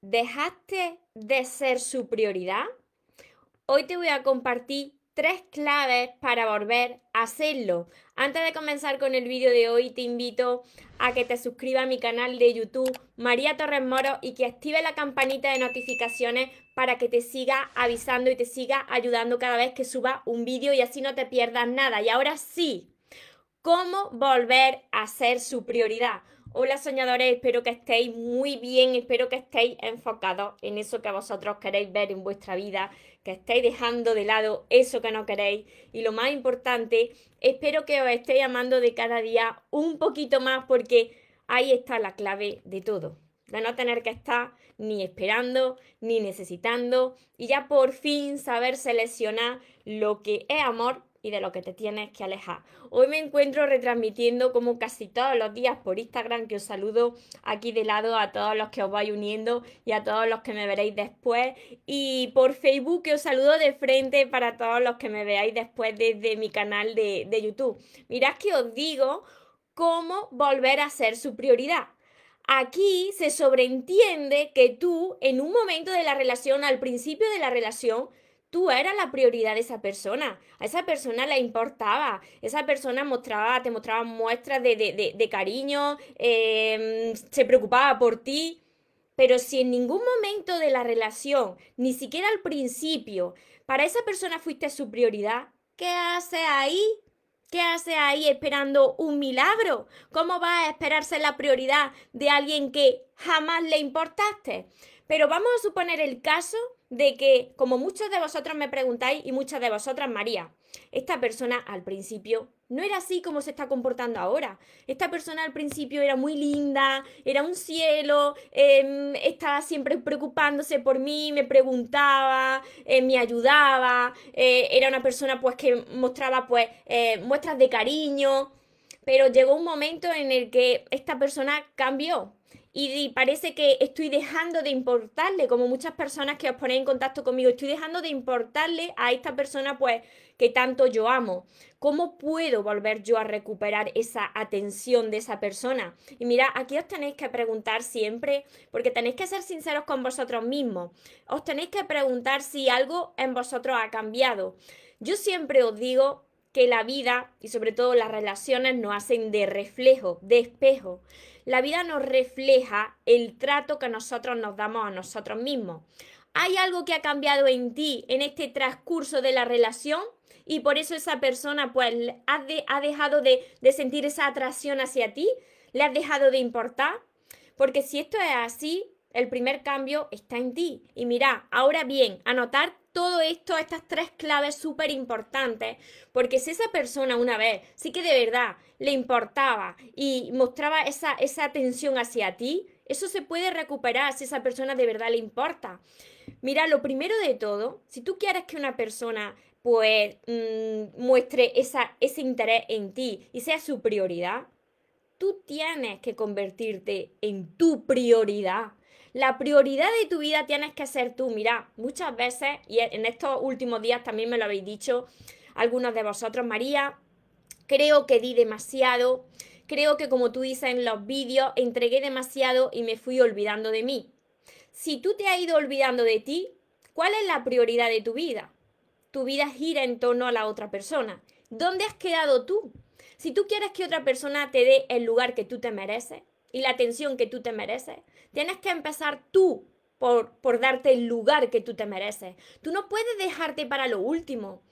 ¿Dejaste de ser su prioridad? Hoy te voy a compartir tres claves para volver a hacerlo. Antes de comenzar con el vídeo de hoy, te invito a que te suscribas a mi canal de YouTube María Torres Moro y que active la campanita de notificaciones para que te siga avisando y te siga ayudando cada vez que suba un vídeo y así no te pierdas nada. Y ahora sí, ¿cómo volver a ser su prioridad? Hola soñadores, espero que estéis muy bien, espero que estéis enfocados en eso que vosotros queréis ver en vuestra vida, que estéis dejando de lado eso que no queréis. Y lo más importante, espero que os estéis amando de cada día un poquito más porque ahí está la clave de todo, de no tener que estar ni esperando ni necesitando y ya por fin saber seleccionar lo que es amor y de lo que te tienes que alejar. Hoy me encuentro retransmitiendo como casi todos los días por Instagram, que os saludo aquí de lado a todos los que os vais uniendo y a todos los que me veréis después. Y por Facebook, que os saludo de frente para todos los que me veáis después desde mi canal de, de YouTube. Mirad que os digo cómo volver a ser su prioridad. Aquí se sobreentiende que tú en un momento de la relación, al principio de la relación, tú eras la prioridad de esa persona. A esa persona le importaba. Esa persona mostraba, te mostraba muestras de, cariño, em, se preocupaba por ti. Pero si en ningún momento de la relación, ni siquiera al principio, para esa persona fuiste su prioridad, ¿qué hace ahí? ¿Qué hace ahí esperando un milagro? ¿Cómo va a esperarse la prioridad de alguien que jamás le importaste? Pero vamos a suponer el caso de que, como muchos de vosotros me preguntáis y muchas de vosotras, María, esta persona al principio no era así como se está comportando ahora. Esta persona al principio era muy linda, era un cielo, em, estaba siempre preocupándose por mí, me preguntaba, eh, me ayudaba, eh, era una persona pues que mostraba pues eh, muestras de cariño, pero llegó un momento en el que esta persona cambió, y, parece que estoy dejando de importarle, como muchas personas que os ponéis en contacto conmigo, estoy dejando de importarle a esta persona pues que tanto yo amo. ¿Cómo puedo volver yo a recuperar esa atención de esa persona? Y mira, aquí os tenéis que preguntar siempre, porque tenéis que ser sinceros con vosotros mismos. Os tenéis que preguntar si algo en vosotros ha cambiado. Yo siempre os digo que la vida y sobre todo las relaciones nos hacen de reflejo, de espejo la vida nos refleja el trato que nosotros nos damos a nosotros mismos. ¿Hay algo que ha cambiado en ti en este transcurso de la relación? Y por eso esa persona pues ha, dejado de, de sentir esa atracción hacia ti, le has dejado de importar. Porque si esto es así, el primer cambio está en ti. Y mira, ahora bien, anotar todo esto, estas tres claves súper importantes, porque si esa persona una vez sí que de verdad le importaba y mostraba esa, esa atención hacia ti, eso se puede recuperar si esa persona de verdad le importa. Mira, lo primero de todo, si tú quieres que una persona pues mm, muestre esa, ese interés en ti y sea su prioridad, tú tienes que convertirte en tu prioridad. La prioridad de tu vida tienes que ser tú. Mira, muchas veces, y en estos últimos días también me lo habéis dicho algunos de vosotros, María, creo que di demasiado, creo que como tú dices en los vídeos, entregué demasiado y me fui olvidando de mí. Si tú te has ido olvidando de ti, ¿cuál es la prioridad de tu vida? Tu vida gira en torno a la otra persona. ¿Dónde has quedado tú? Si tú quieres que otra persona te dé el lugar que tú te mereces, y la atención que tú te mereces. Tienes que empezar tú por, por darte el lugar que tú te mereces. Tú no puedes dejarte para lo último.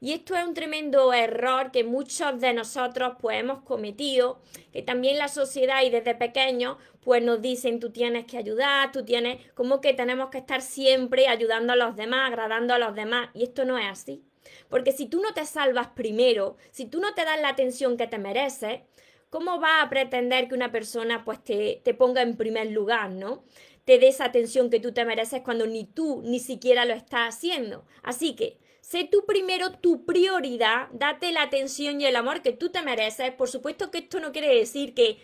Y esto es un tremendo error que muchos de nosotros pues hemos cometido, que también la sociedad y desde pequeños pues nos dicen tú tienes que ayudar, tú tienes como que tenemos que estar siempre ayudando a los demás, agradando a los demás y esto no es así. Porque si tú no te salvas primero, si tú no te das la atención que te mereces, ¿cómo va a pretender que una persona pues te, te ponga en primer lugar, ¿no? Te dé esa atención que tú te mereces cuando ni tú ni siquiera lo estás haciendo. Así que sé tú primero tu prioridad, date la atención y el amor que tú te mereces. Por supuesto que esto no quiere decir que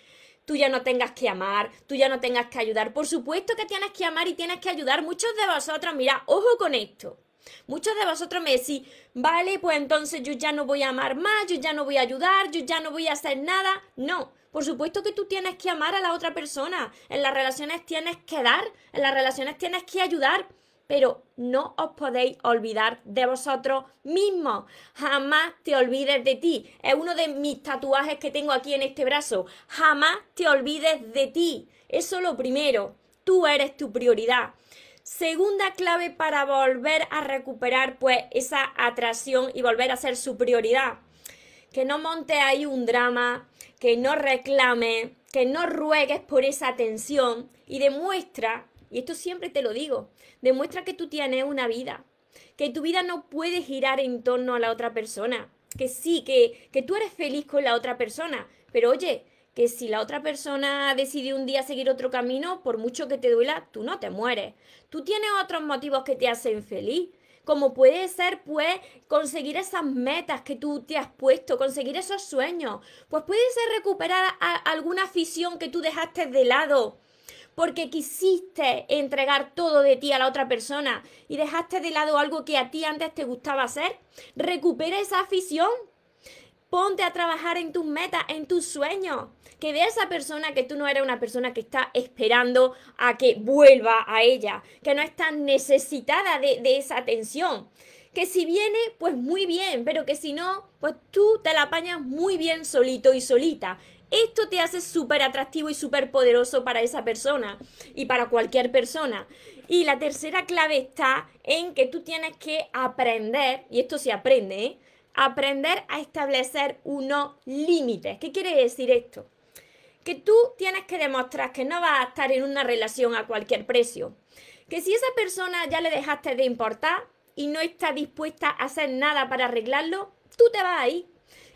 tú ya no tengas que amar, tú ya no tengas que ayudar. Por supuesto que tienes que amar y tienes que ayudar. Muchos de vosotros, mira, ojo con esto. Muchos de vosotros me decís, vale, pues entonces yo ya no voy a amar más, yo ya no voy a ayudar, yo ya no voy a hacer nada. No, Por supuesto que tú tienes que amar a la otra persona. En las relaciones tienes que dar, en las relaciones tienes que ayudar. Pero no os podéis olvidar de vosotros mismos. Jamás te olvides de ti. Es uno de mis tatuajes que tengo aquí en este brazo. Jamás te olvides de ti. Eso lo primero. Tú eres tu prioridad. Segunda clave para volver a recuperar pues esa atracción y volver a ser su prioridad. Que no monte ahí un drama, que no reclame, que no ruegues por esa atención y demuestra, y esto siempre te lo digo, demuestra que tú tienes una vida, que tu vida no puede girar en torno a la otra persona, que sí, que, que tú eres feliz con la otra persona, pero oye, que si la otra persona decide un día seguir otro camino, por mucho que te duela, tú no te mueres. Tú tienes otros motivos que te hacen feliz. Como puede ser, pues, conseguir esas metas que tú te has puesto, conseguir esos sueños. Pues puede ser recuperar alguna afición que tú dejaste de lado porque quisiste entregar todo de ti a la otra persona y dejaste de lado algo que a ti antes te gustaba hacer. Recupera esa afición. Ponte a trabajar en tus metas, en tus sueños que de esa persona que tú no eres una persona que está esperando a que vuelva a ella, que no está necesitada de, de esa atención. Que si viene, pues muy bien, pero que si no, pues tú te la apañas muy bien solito y solita. Esto te hace súper atractivo y súper poderoso para esa persona y para cualquier persona. Y la tercera clave está en que tú tienes que aprender, y esto se aprende, ¿eh? Aprender a establecer unos límites. ¿Qué quiere decir esto? que tú tienes que demostrar que no vas a estar en una relación a cualquier precio. Que si esa persona ya le dejaste de importar y no está dispuesta a hacer nada para arreglarlo, tú te vas ahí.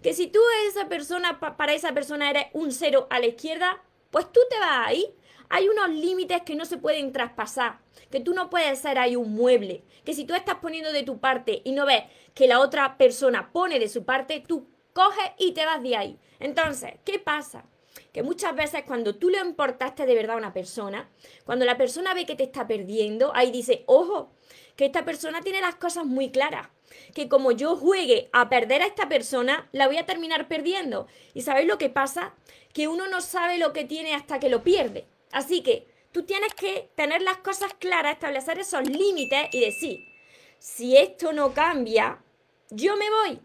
Que si tú esa persona, para esa persona eres un cero a la izquierda, pues tú te vas ahí. Hay unos límites que no se pueden traspasar, que tú no puedes ser ahí un mueble, que si tú estás poniendo de tu parte y no ves que la otra persona pone de su parte, tú coges y te vas de ahí. Entonces, ¿qué pasa? que muchas veces cuando tú le importaste de verdad a una persona, cuando la persona ve que te está perdiendo, ahí dice, ojo, que esta persona tiene las cosas muy claras, que como yo juegue a perder a esta persona, la voy a terminar perdiendo. ¿Y sabéis lo que pasa? Que uno no sabe lo que tiene hasta que lo pierde. Así que tú tienes que tener las cosas claras, establecer esos límites y decir, si esto no cambia, yo me voy.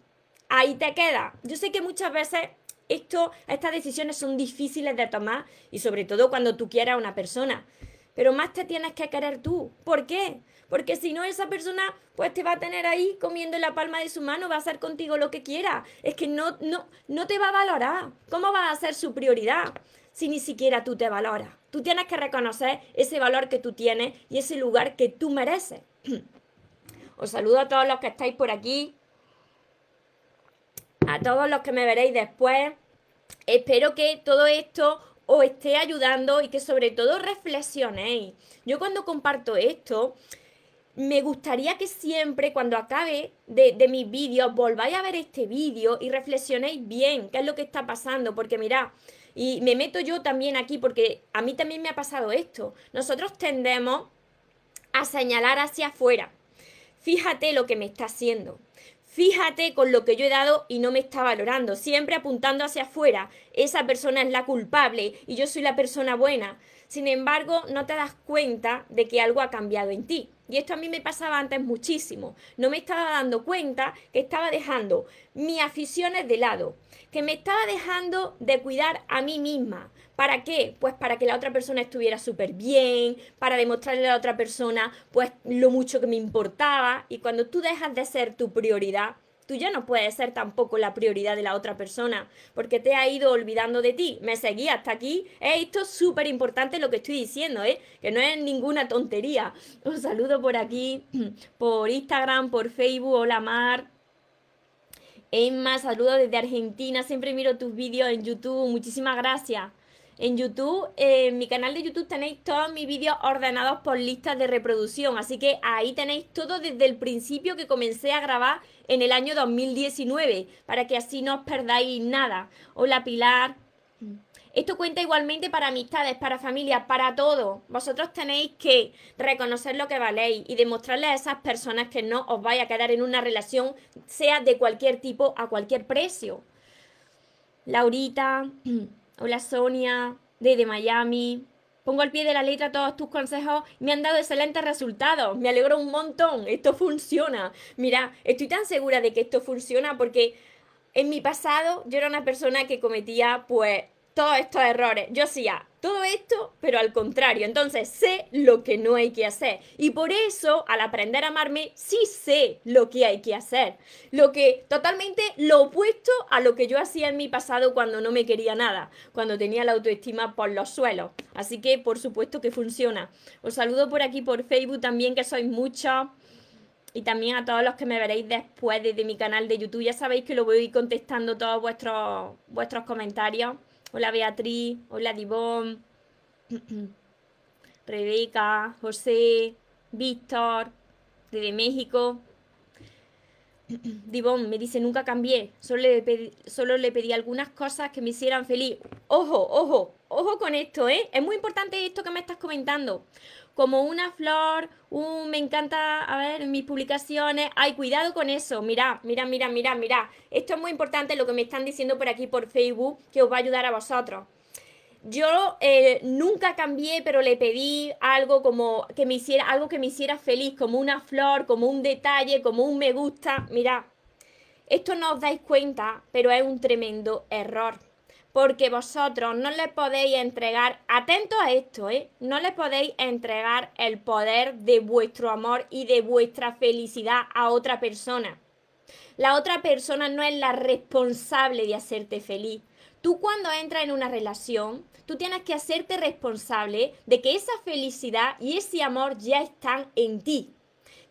Ahí te queda. Yo sé que muchas veces esto, estas decisiones son difíciles de tomar y sobre todo cuando tú quieras a una persona. Pero más te tienes que querer tú. ¿Por qué? Porque si no, esa persona pues te va a tener ahí comiendo la palma de su mano, va a hacer contigo lo que quiera. Es que no, no, no te va a valorar. ¿Cómo va a ser su prioridad si ni siquiera tú te valoras? Tú tienes que reconocer ese valor que tú tienes y ese lugar que tú mereces. Os saludo a todos los que estáis por aquí a todos los que me veréis después. Espero que todo esto os esté ayudando y que sobre todo reflexionéis. Yo cuando comparto esto, me gustaría que siempre cuando acabe de, mis vídeos volváis a ver este vídeo y reflexionéis bien qué es lo que está pasando, porque mirad, y me meto yo también aquí porque a mí también me ha pasado esto. Nosotros tendemos a señalar hacia afuera. Fíjate lo que me está haciendo. Fíjate con lo que yo he dado y no me está valorando, siempre apuntando hacia afuera. Esa persona es la culpable y yo soy la persona buena. Sin embargo, no te das cuenta de que algo ha cambiado en ti. Y esto a mí me pasaba antes muchísimo. No me estaba dando cuenta que estaba dejando mis aficiones de lado, que me estaba dejando de cuidar a mí misma. ¿Para qué? Pues para que la otra persona estuviera súper bien, para demostrarle a la otra persona pues lo mucho que me importaba. Y cuando tú dejas de ser tu prioridad, tú ya no puedes ser tampoco la prioridad de la otra persona, porque te ha ido olvidando de ti. Me seguí hasta aquí. esto es súper importante lo que estoy diciendo, ¿eh? Que no es ninguna tontería. Os saludo por aquí, por Instagram, por Facebook. Hola Mar. Emma, saludo desde Argentina. Siempre miro tus vídeos en YouTube. Muchísimas gracias. En YouTube, en mi canal de YouTube tenéis todos mis vídeos ordenados por listas de reproducción, así que ahí tenéis todo desde el principio que comencé a grabar en el año 2019, para que así no os perdáis nada. Hola Pilar. Esto cuenta igualmente para amistades, para familias, para todo. Vosotros tenéis que reconocer lo que valéis y demostrarle a esas personas que no os vaya a quedar en una relación, sea de cualquier tipo, a cualquier precio. Laurita. Hola Sonia, desde Miami. Pongo al pie de la letra todos tus consejos me han dado excelentes resultados. Me alegro un montón. Esto funciona. Mira, estoy tan segura de que esto funciona porque en mi pasado yo era una persona que cometía pues todos estos errores. Yo hacía todo esto, pero al contrario. Entonces sé lo que no hay que hacer. Y por eso, al aprender a amarme, sí sé lo que hay que hacer. Lo que totalmente lo opuesto a lo que yo hacía en mi pasado cuando no me quería nada, cuando tenía la autoestima por los suelos. Así que, por supuesto que funciona. Os saludo por aquí por Facebook también, que sois muchos. Y también a todos los que me veréis después desde mi canal de YouTube. Ya sabéis que lo voy contestando todos vuestros, vuestros comentarios. Hola Beatriz, hola Divón, Rebeca, José, Víctor, desde México. Divón me dice, nunca cambié, solo le, pedí, solo le pedí algunas cosas que me hicieran feliz. Ojo, ojo, ojo con esto, ¿eh? Es muy importante esto que me estás comentando como una flor, un me encanta, a ver, mis publicaciones. Ay, cuidado con eso. Mira, mira, mira, mira, mira. Esto es muy importante lo que me están diciendo por aquí por Facebook, que os va a ayudar a vosotros. Yo eh, nunca cambié, pero le pedí algo como que me hiciera, algo que me hiciera feliz, como una flor, como un detalle, como un me gusta. Mira, esto no os dais cuenta, pero es un tremendo error porque vosotros no le podéis entregar, atento a esto, ¿eh? no le podéis entregar el poder de vuestro amor y de vuestra felicidad a otra persona. La otra persona no es la responsable de hacerte feliz. Tú cuando entras en una relación, tú tienes que hacerte responsable de que esa felicidad y ese amor ya están en ti.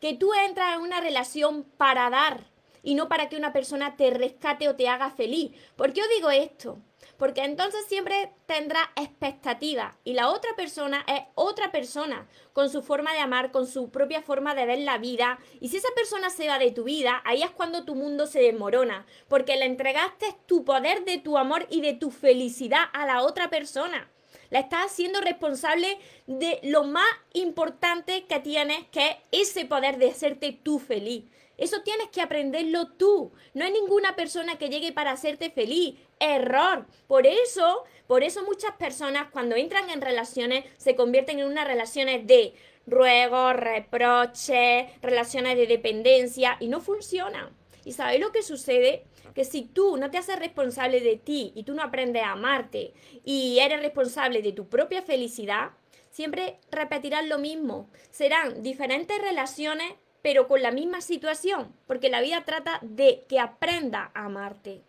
Que tú entras en una relación para dar y no para que una persona te rescate o te haga feliz. ¿Por qué os digo esto? Porque entonces siempre tendrá expectativas y la otra persona es otra persona, con su forma de amar, con su propia forma de ver la vida. Y si esa persona se va de tu vida, ahí es cuando tu mundo se desmorona, porque le entregaste tu poder de tu amor y de tu felicidad a la otra persona. La estás haciendo responsable de lo más importante que tienes, que es ese poder de hacerte tú feliz. Eso tienes que aprenderlo tú. No hay ninguna persona que llegue para hacerte feliz. Error. Por eso, por eso muchas personas cuando entran en relaciones se convierten en unas relaciones de ruego, reproche, relaciones de dependencia y no funcionan. ¿Y sabéis lo que sucede? Que si tú no te haces responsable de ti y tú no aprendes a amarte y eres responsable de tu propia felicidad, siempre repetirás lo mismo. Serán diferentes relaciones pero con la misma situación, porque la vida trata de que aprenda a amarte.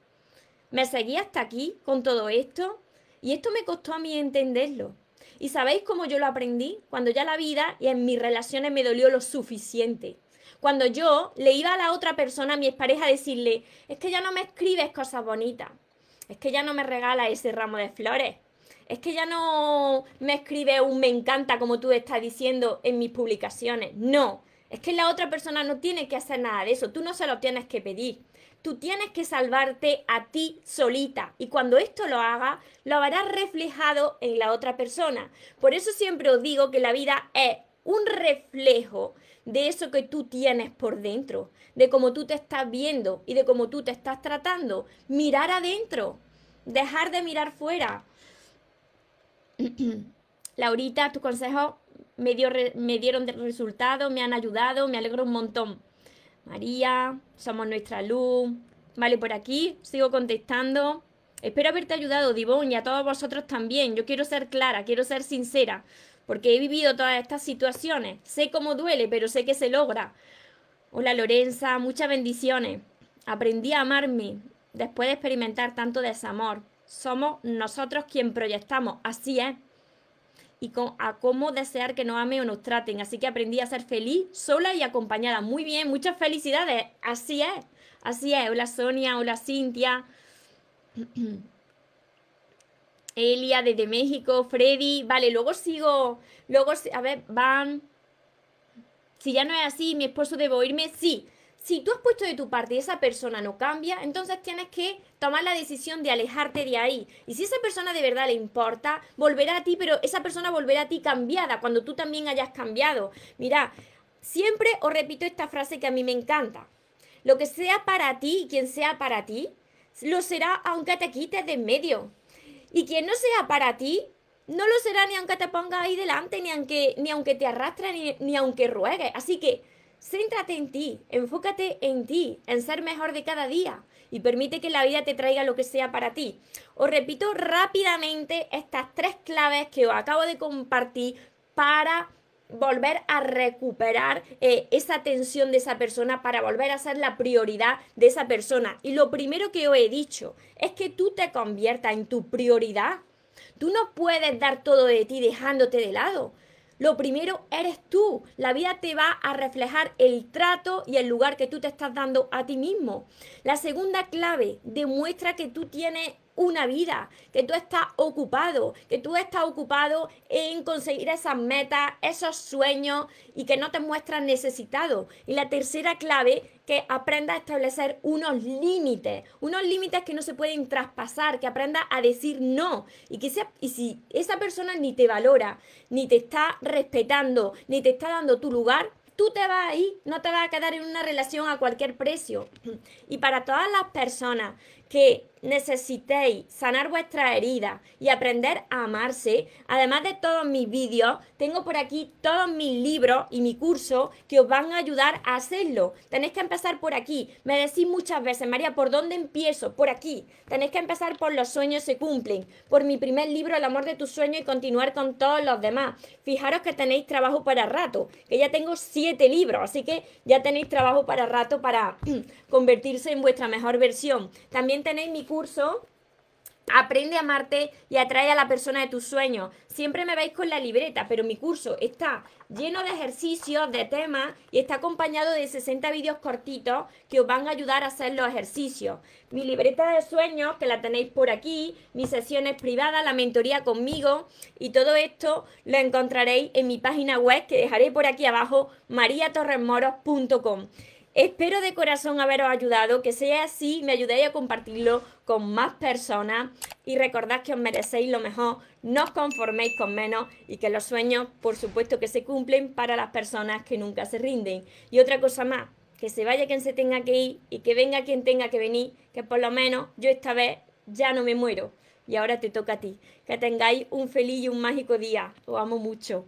Me seguí hasta aquí con todo esto y esto me costó a mí entenderlo. ¿Y sabéis cómo yo lo aprendí? Cuando ya la vida y en mis relaciones me dolió lo suficiente. Cuando yo le iba a la otra persona, a mi expareja, a decirle, es que ya no me escribes cosas bonitas, es que ya no me regala ese ramo de flores, es que ya no me escribe un me encanta como tú estás diciendo en mis publicaciones. No, es que la otra persona no tiene que hacer nada de eso, tú no se lo tienes que pedir. Tú tienes que salvarte a ti solita y cuando esto lo haga, lo verás reflejado en la otra persona. Por eso siempre os digo que la vida es un reflejo de eso que tú tienes por dentro, de cómo tú te estás viendo y de cómo tú te estás tratando. Mirar adentro, dejar de mirar fuera. Laurita, tu consejo me, dio me dieron resultados, me han ayudado, me alegro un montón. María, somos nuestra luz. Vale, por aquí sigo contestando. Espero haberte ayudado, Divón, y a todos vosotros también. Yo quiero ser clara, quiero ser sincera, porque he vivido todas estas situaciones. Sé cómo duele, pero sé que se logra. Hola Lorenza, muchas bendiciones. Aprendí a amarme después de experimentar tanto desamor. Somos nosotros quien proyectamos, así es y a cómo desear que nos amen o nos traten. Así que aprendí a ser feliz, sola y acompañada. Muy bien, muchas felicidades. Así es, así es. Hola Sonia, hola Cintia. Elia desde México, Freddy. Vale, luego sigo, luego, a ver, van. Si ya no es así, mi esposo debo irme, sí si tú has puesto de tu parte y esa persona no cambia, entonces tienes que tomar la decisión de alejarte de ahí. Y si esa persona de verdad le importa, volverá a ti, pero esa persona volverá a ti cambiada cuando tú también hayas cambiado. Mira, siempre os repito esta frase que a mí me encanta. Lo que sea para ti, quien sea para ti, lo será aunque te quites de en medio. Y quien no sea para ti, no lo será ni aunque te pongas ahí delante, ni aunque, ni aunque te arrastres, ni, ni aunque ruegues. Así que céntrate en ti, enfócate en ti, en ser mejor de cada día y permite que la vida te traiga lo que sea para ti. Os repito rápidamente estas tres claves que os acabo de compartir para volver a recuperar eh, esa atención de esa persona para volver a ser la prioridad de esa persona. Y lo primero que os he dicho es que tú te conviertas en tu prioridad. Tú no puedes dar todo de ti dejándote de lado. Lo primero eres tú. La vida te va a reflejar el trato y el lugar que tú te estás dando a ti mismo. La segunda clave demuestra que tú tienes una vida, que tú estás ocupado, que tú estás ocupado en conseguir esas metas, esos sueños y que no te muestras necesitado. Y la tercera clave, que aprendas a establecer unos límites, unos límites que no se pueden traspasar, que aprendas a decir no. Y, que sea, y si esa persona ni te valora, ni te está respetando, ni te está dando tu lugar, tú te vas ahí, no te vas a quedar en una relación a cualquier precio. Y para todas las personas que necesitéis sanar vuestra herida y aprender a amarse, además de todos mis vídeos, tengo por aquí todos mis libros y mi curso que os van a ayudar a hacerlo. Tenéis que empezar por aquí. Me decís muchas veces, María, ¿por dónde empiezo? Por aquí. Tenéis que empezar por los sueños se cumplen, por mi primer libro, El amor de tus sueños y continuar con todos los demás. Fijaros que tenéis trabajo para rato, que ya tengo siete libros, así que ya tenéis trabajo para rato para convertirse en vuestra mejor versión. Tenéis mi curso Aprende a amarte y atrae a la persona de tus sueños. Siempre me veis con la libreta, pero mi curso está lleno de ejercicios, de temas y está acompañado de 60 vídeos cortitos que os van a ayudar a hacer los ejercicios. Mi libreta de sueños, que la tenéis por aquí, mis sesiones privadas, la mentoría conmigo y todo esto lo encontraréis en mi página web que dejaré por aquí abajo, mariatorresmoros.com. Espero de corazón haberos ayudado, que sea así, me ayudéis a compartirlo con más personas y recordad que os merecéis lo mejor, no os conforméis con menos y que los sueños, por supuesto, que se cumplen para las personas que nunca se rinden. Y otra cosa más, que se vaya quien se tenga que ir y que venga quien tenga que venir, que por lo menos yo esta vez ya no me muero. Y ahora te toca a ti. Que tengáis un feliz y un mágico día. Os amo mucho.